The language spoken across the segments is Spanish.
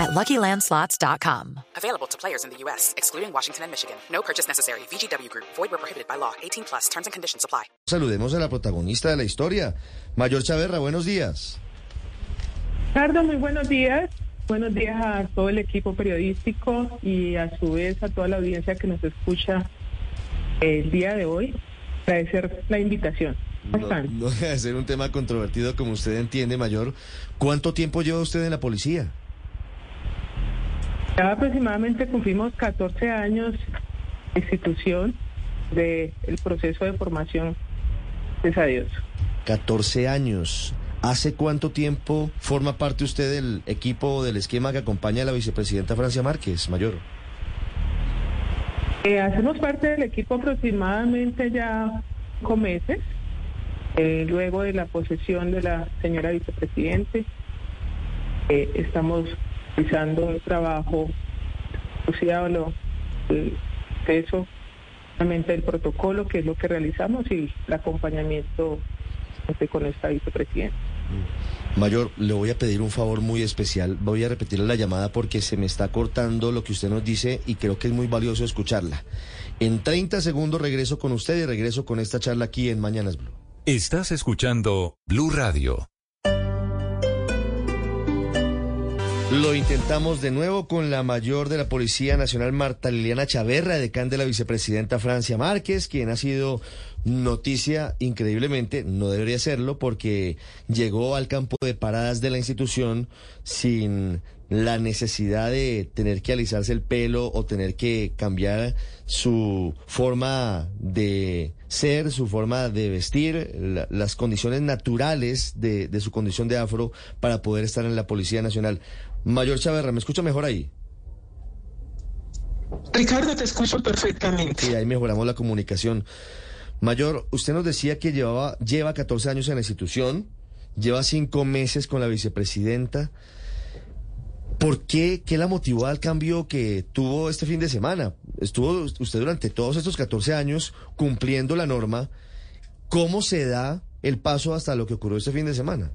at LuckyLandSlots.com. Available to players in the U.S., excluding Washington and Michigan. No purchase necessary. VGW Group. Void where prohibited by law. 18 plus. Terms and conditions apply. Saludemos a la protagonista de la historia, Mayor Chaverra. Buenos días. Ricardo, muy buenos días. Buenos días a todo el equipo periodístico y a su vez a toda la audiencia que nos escucha el día de hoy. Agradecer la invitación. ¿Cómo No, no deja de ser un tema controvertido, como usted entiende, Mayor. ¿Cuánto tiempo lleva usted en la policía? Ya aproximadamente cumplimos 14 años de institución del proceso de formación. Gracias a Dios. 14 años. ¿Hace cuánto tiempo forma parte usted del equipo del esquema que acompaña a la vicepresidenta Francia Márquez, Mayor? Eh, hacemos parte del equipo aproximadamente ya cinco meses, eh, luego de la posesión de la señora vicepresidente. Eh, estamos realizando un trabajo asociado a lo- el peso del protocolo, que es lo que realizamos, y el acompañamiento este, con esta vicepresidenta. Mayor, le voy a pedir un favor muy especial. Voy a repetirle la llamada porque se me está cortando lo que usted nos dice y creo que es muy valioso escucharla. En 30 segundos regreso con usted y regreso con esta charla aquí en Mañanas Blue. Estás escuchando Blue Radio. Lo intentamos de nuevo con la mayor de la Policía Nacional, Marta Liliana Chaverra, decán de la vicepresidenta Francia Márquez, quien ha sido noticia increíblemente, no debería serlo, porque llegó al campo de paradas de la institución sin la necesidad de tener que alisarse el pelo o tener que cambiar su forma de ser, su forma de vestir, la- las condiciones naturales de, de su condición de afro para poder estar en la Policía Nacional. Mayor Chaverra, ¿me escucha mejor ahí? Ricardo, te escucho perfectamente. Sí, ahí mejoramos la comunicación. Mayor, usted nos decía que llevaba, lleva 14 años en la institución, lleva cinco meses con la vicepresidenta. ¿Por qué? ¿Qué la motivó al cambio que tuvo este fin de semana? Estuvo usted durante todos estos 14 años cumpliendo la norma. ¿Cómo se da el paso hasta lo que ocurrió este fin de semana?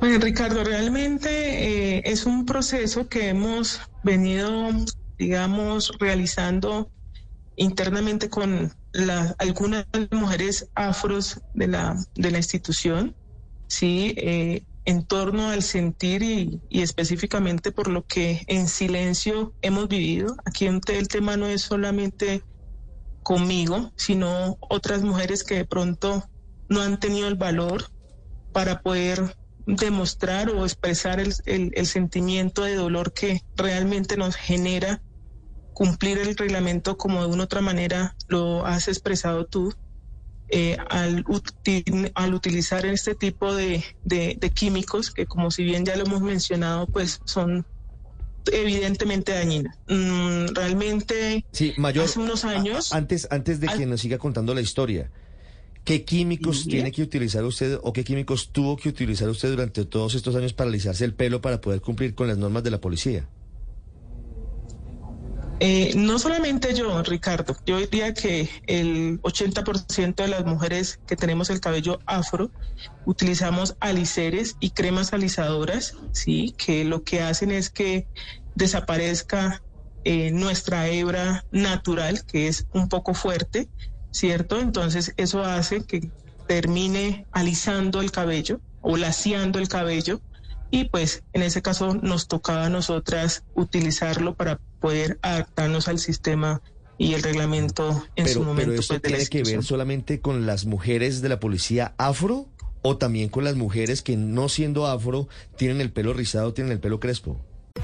Bueno, Ricardo, realmente eh, es un proceso que hemos venido, digamos, realizando internamente con la- algunas mujeres afros de la, de la institución, sí, eh, en torno al sentir y, y específicamente por lo que en silencio hemos vivido. Aquí el el tema no es solamente conmigo, sino otras mujeres que de pronto no han tenido el valor para poder demostrar o expresar el, el- el sentimiento de dolor que realmente nos genera cumplir el reglamento como de una otra manera lo has expresado tú, eh, al, al utilizar este tipo de, de- de químicos que como si bien ya lo hemos mencionado, pues son evidentemente dañinos. Mm, realmente Sí, Mayor. hace unos años... a- Antes, antes de Al- que nos siga contando la historia, ¿qué químicos Sí. tiene que utilizar usted o qué químicos tuvo que utilizar usted durante todos estos años para alisarse el pelo para poder cumplir con las normas de la policía? Eh, no solamente yo, Ricardo, yo diría que el 80% de las mujeres que tenemos el cabello afro utilizamos aliceres y cremas alisadoras, sí, que lo que hacen es que desaparezca eh, nuestra hebra natural, que es un poco fuerte, ¿cierto? Entonces eso hace que termine alisando el cabello o laciando el cabello y pues en ese caso nos tocaba a nosotras utilizarlo para poder adaptarnos al sistema y el reglamento en su momento. pero eso pues, tiene que ver solamente con las mujeres de la policía afro o también con las mujeres que no siendo afro tienen el pelo rizado, tienen el pelo crespo.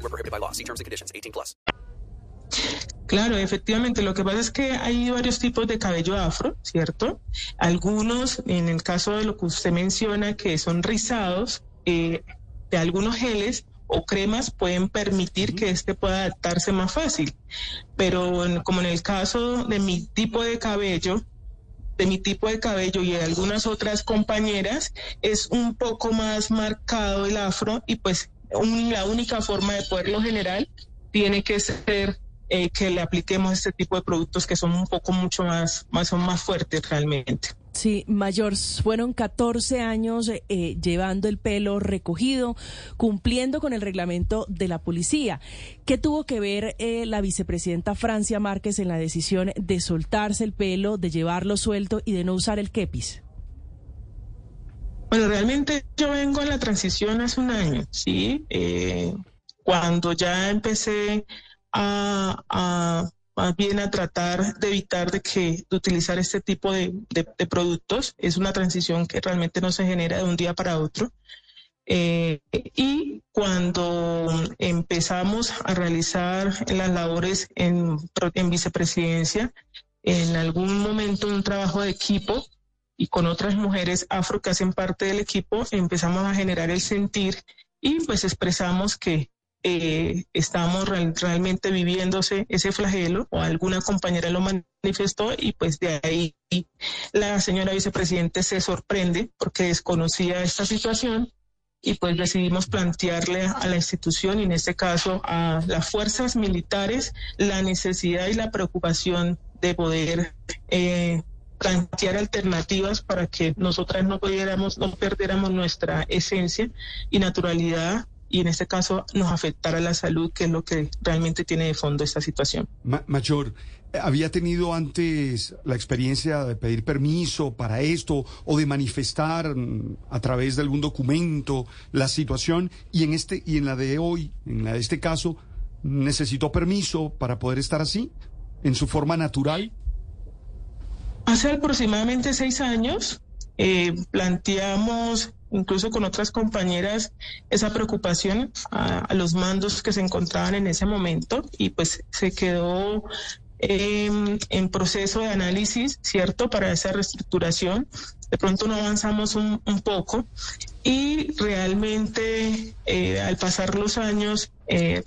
Group. Void were prohibited by law. See terms and conditions. 18 plus. Claro, efectivamente. Lo que pasa es que hay varios tipos de cabello afro, ¿cierto? Algunos, en el caso de lo que usted menciona, que son rizados, eh, de algunos geles o cremas pueden permitir que este pueda adaptarse más fácil. Pero en- como en el caso de mi tipo de cabello, de mi tipo de cabello y de algunas otras compañeras, es un poco más marcado el afro y pues un- la única forma de poderlo generar tiene que ser eh, que le apliquemos este tipo de productos que son un poco mucho más, más son más fuertes realmente. Sí, mayor, fueron 14 años eh, llevando el pelo recogido, cumpliendo con el reglamento de la policía. ¿Qué tuvo que ver eh, la vicepresidenta Francia Márquez en la decisión de soltarse el pelo, de llevarlo suelto y de no usar el kepis? Bueno, realmente yo vengo en la transición hace un año, ¿sí? Eh, cuando ya empecé a, a- más bien a tratar de evitar de que de utilizar este tipo de, de- de productos, es una transición que realmente no se genera de un día para otro. Eh, y cuando empezamos a realizar las labores en, en vicepresidencia, en algún momento un trabajo de equipo y con otras mujeres afro que hacen parte del equipo, empezamos a generar el sentir y pues expresamos que eh, estamos real- realmente viviéndose ese flagelo o alguna compañera lo manifestó y pues de ahí la señora vicepresidente se sorprende porque desconocía esta situación y pues decidimos plantearle a la institución y en este caso a las fuerzas militares la necesidad y la preocupación de poder eh, plantear alternativas para que nosotras no pudiéramos, no perdiéramos nuestra esencia y naturalidad y en este caso nos afectara la salud, que es lo que realmente tiene de fondo esta situación. Ma- Mayor, ¿había tenido antes la experiencia de pedir permiso para esto o de manifestar mm, a través de algún documento la situación? Y en este y en la de hoy, en la de este caso, necesitó permiso para poder estar así, en su forma natural. Hace aproximadamente seis años eh, planteamos, incluso con otras compañeras, esa preocupación a, los mandos que se encontraban en ese momento y pues se quedó eh, en proceso de análisis, ¿cierto? Para esa reestructuración. De pronto no avanzamos un, poco y realmente eh, al pasar los años eh,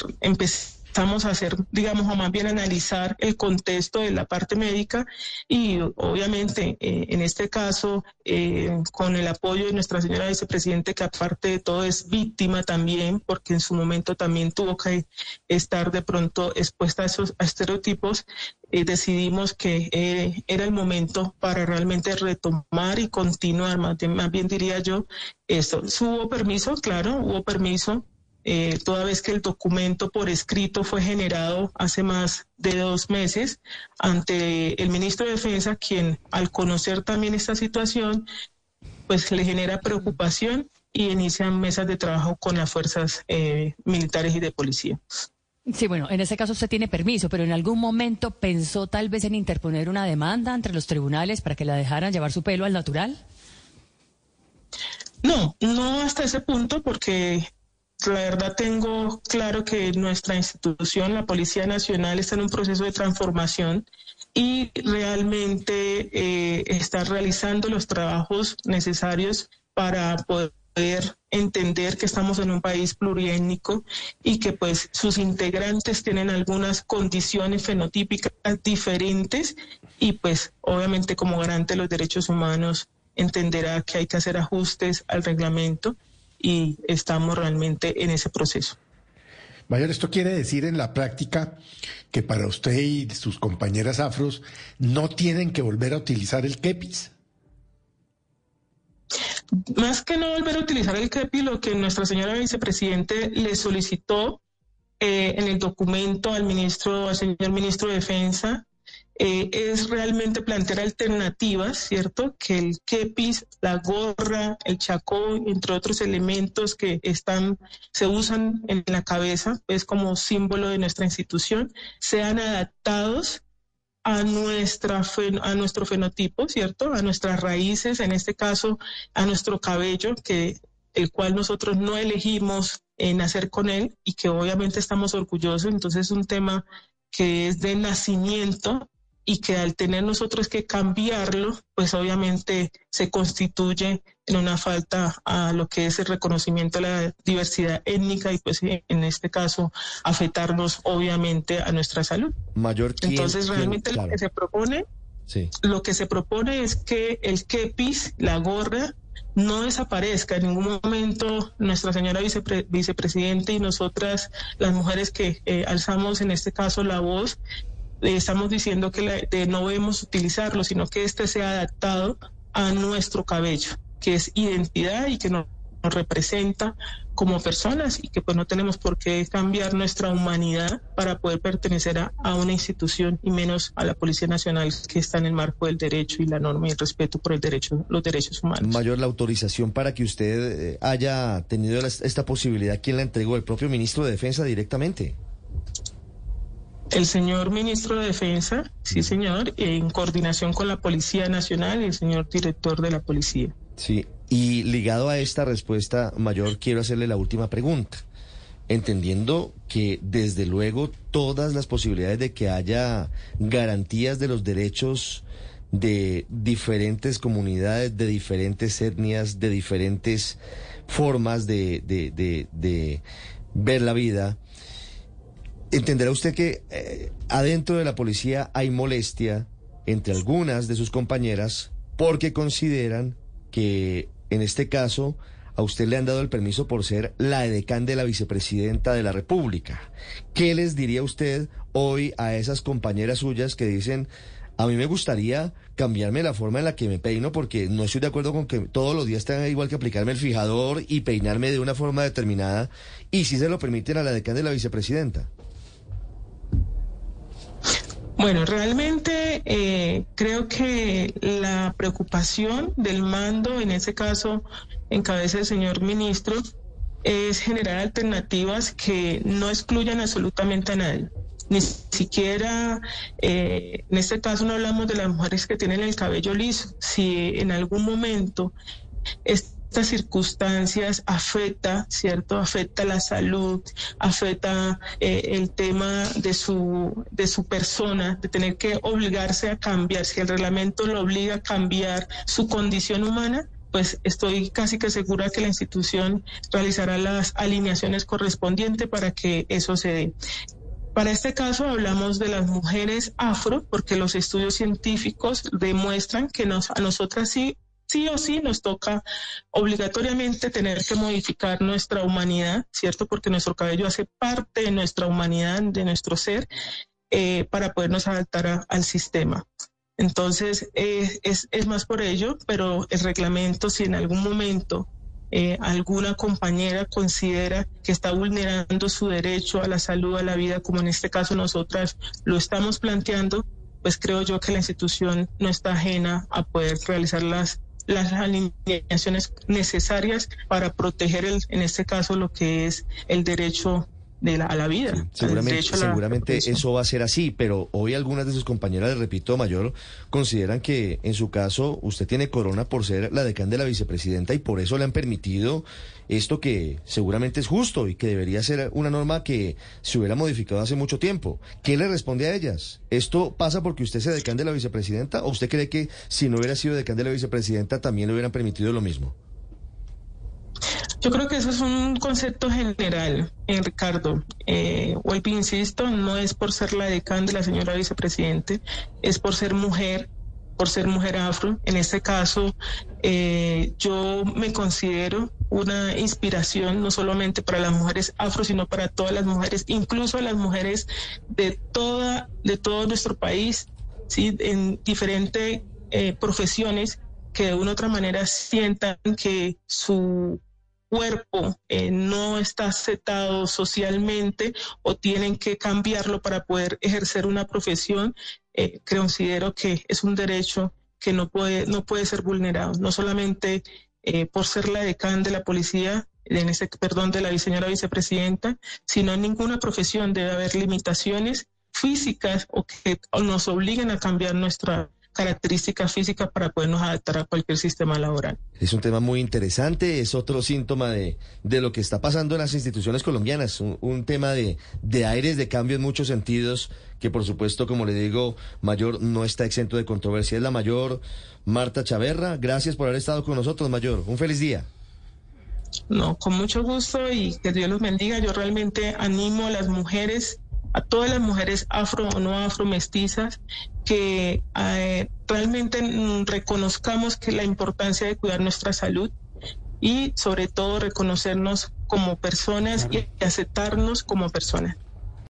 empezamos a hacer, digamos, o más bien analizar el contexto de la parte médica y obviamente eh, en este caso eh, con el apoyo de nuestra señora vicepresidente que aparte de todo es víctima también porque en su momento también tuvo que estar de pronto expuesta a esos a estereotipos eh, decidimos que eh, era el momento para realmente retomar y continuar, más bien, más bien diría yo, esto. Hubo permiso, claro, hubo permiso, eh, toda vez que el documento por escrito fue generado hace más de dos meses ante el ministro de Defensa, quien al conocer también esta situación, pues le genera preocupación y inician mesas de trabajo con las fuerzas eh, militares y de policía. Sí, bueno, en ese caso usted tiene permiso, pero en algún momento pensó tal vez en interponer una demanda entre los tribunales para que la dejaran llevar su pelo al natural. No, no hasta ese punto porque la verdad tengo claro que nuestra institución, la Policía Nacional, está en un proceso de transformación y realmente eh, está realizando los trabajos necesarios para poder entender que estamos en un país pluriétnico y que pues sus integrantes tienen algunas condiciones fenotípicas diferentes y pues obviamente como garante de los derechos humanos entenderá que hay que hacer ajustes al reglamento y estamos realmente en ese proceso. Mayor, esto quiere decir en la práctica que para usted y sus compañeras afros no tienen que volver a utilizar el kepis. Más que no volver a utilizar el CREPI, lo que nuestra señora vicepresidente le solicitó eh, en el documento al ministro, al señor ministro de Defensa, eh, es realmente plantear alternativas, ¿cierto? Que el kepis, la gorra, el chacó, entre otros elementos que están, se usan en la cabeza, pues como símbolo de nuestra institución, sean adaptados a, nuestra, a nuestro fenotipo, ¿cierto? A nuestras raíces, en este caso, a nuestro cabello, que el cual nosotros no elegimos nacer con él y que obviamente estamos orgullosos. Entonces es un tema que es de nacimiento y que al tener nosotros que cambiarlo, pues obviamente se constituye en una falta a lo que es el reconocimiento de la diversidad étnica y pues en este caso afectarnos obviamente a nuestra salud. Mayor Entonces realmente lo que se propone, lo que se propone es que el kepis, la gorra, no desaparezca. En ningún momento nuestra señora vicepresidente y nosotras, las mujeres que eh, alzamos en este caso la voz, estamos diciendo que no debemos utilizarlo, sino que este sea adaptado a nuestro cabello, que es identidad y que nos representa como personas y que pues no tenemos por qué cambiar nuestra humanidad para poder pertenecer a, una institución y menos a la Policía Nacional que está en el marco del derecho y la norma y el respeto por el derecho, los derechos humanos. Mayor, la autorización para que usted eh, haya tenido esta posibilidad, ¿quién la entregó? ¿El propio ministro de Defensa directamente? El señor ministro de Defensa, sí señor, en coordinación con la Policía Nacional y el señor director de la Policía. Sí, y ligado a esta respuesta mayor, quiero hacerle la última pregunta. Entendiendo que desde luego todas las posibilidades de que haya garantías de los derechos de diferentes comunidades, de diferentes etnias, de diferentes formas de, ver la vida, entenderá usted que eh, adentro de la policía hay molestia entre algunas de sus compañeras porque consideran que en este caso a usted le han dado el permiso por ser la edecán de la vicepresidenta de la República. ¿Qué les diría usted hoy a esas compañeras suyas que dicen, a mí me gustaría cambiarme la forma en la que me peino porque no estoy de acuerdo con que todos los días tenga igual que aplicarme el fijador y peinarme de una forma determinada y si se lo permiten a la decán de la vicepresidenta? Bueno, realmente eh, creo que la preocupación del mando, en ese caso en cabeza del señor ministro, es generar alternativas que no excluyan absolutamente a nadie. Ni siquiera, eh, en este caso no hablamos de las mujeres que tienen el cabello liso. Si en algún momento estas circunstancias afecta, ¿cierto? Afecta la salud, afecta eh, el tema de su, de su persona, de tener que obligarse a cambiar, si el reglamento lo obliga a cambiar su condición humana, pues estoy casi que segura que la institución realizará las alineaciones correspondientes para que eso se dé. Para este caso hablamos de las mujeres afro, porque los estudios científicos demuestran que nos, a nosotras sí sí o sí nos toca obligatoriamente tener que modificar nuestra humanidad, ¿cierto? Porque nuestro cabello hace parte de nuestra humanidad, de nuestro ser, eh, para podernos adaptar al sistema. Entonces, eh, es, es, más por ello, pero el reglamento, si en algún momento eh, alguna compañera considera que está vulnerando su derecho a la salud, a la vida, como en este caso nosotras lo estamos planteando, pues creo yo que la institución no está ajena a poder realizar las las alineaciones necesarias para proteger, el, en este caso, lo que es el derecho de la, a la vida. seguramente, seguramente eso va a ser así, pero hoy algunas de sus compañeras, le repito, Mayor, consideran que en su caso usted tiene corona por ser la decán de la vicepresidenta y por eso le han permitido esto que seguramente es justo y que debería ser una norma que se hubiera modificado hace mucho tiempo. ¿Qué le responde a ellas? ¿Esto pasa porque usted sea decán de la vicepresidenta o usted cree que si no hubiera sido decán de la vicepresidenta también le hubieran permitido lo mismo? Yo creo que eso es un concepto general, eh, Ricardo. Eh, vuelvo insisto, no es por ser la decán de la señora vicepresidente, es por ser mujer, por ser mujer afro. En este caso, eh, yo me considero una inspiración no solamente para las mujeres afro, sino para todas las mujeres, incluso las mujeres de toda, de todo nuestro país, sí, en diferentes eh, profesiones que de una u otra manera sientan que su cuerpo eh, no está aceptado socialmente o tienen que cambiarlo para poder ejercer una profesión, eh, considero que es un derecho que no puede, no puede ser vulnerado, no solamente eh, por ser la decana de la policía, en ese, perdón, de la señora vicepresidenta, sino en ninguna profesión debe haber limitaciones físicas o que nos obliguen a cambiar nuestra características físicas para podernos adaptar a cualquier sistema laboral. Es un tema muy interesante, es otro síntoma de, de lo que está pasando en las instituciones colombianas, un, tema de, de aires de cambio en muchos sentidos, que por supuesto, como le digo, Mayor no está exento de controversia. Es la mayor Marta Chaverra, gracias por haber estado con nosotros, Mayor. Un feliz día. No, con mucho gusto y que Dios los bendiga. Yo realmente animo a las mujeres a todas las mujeres afro o no afro mestizas que eh, realmente mm, reconozcamos que la importancia de cuidar nuestra salud y sobre todo reconocernos como personas y aceptarnos como personas.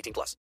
18 plus.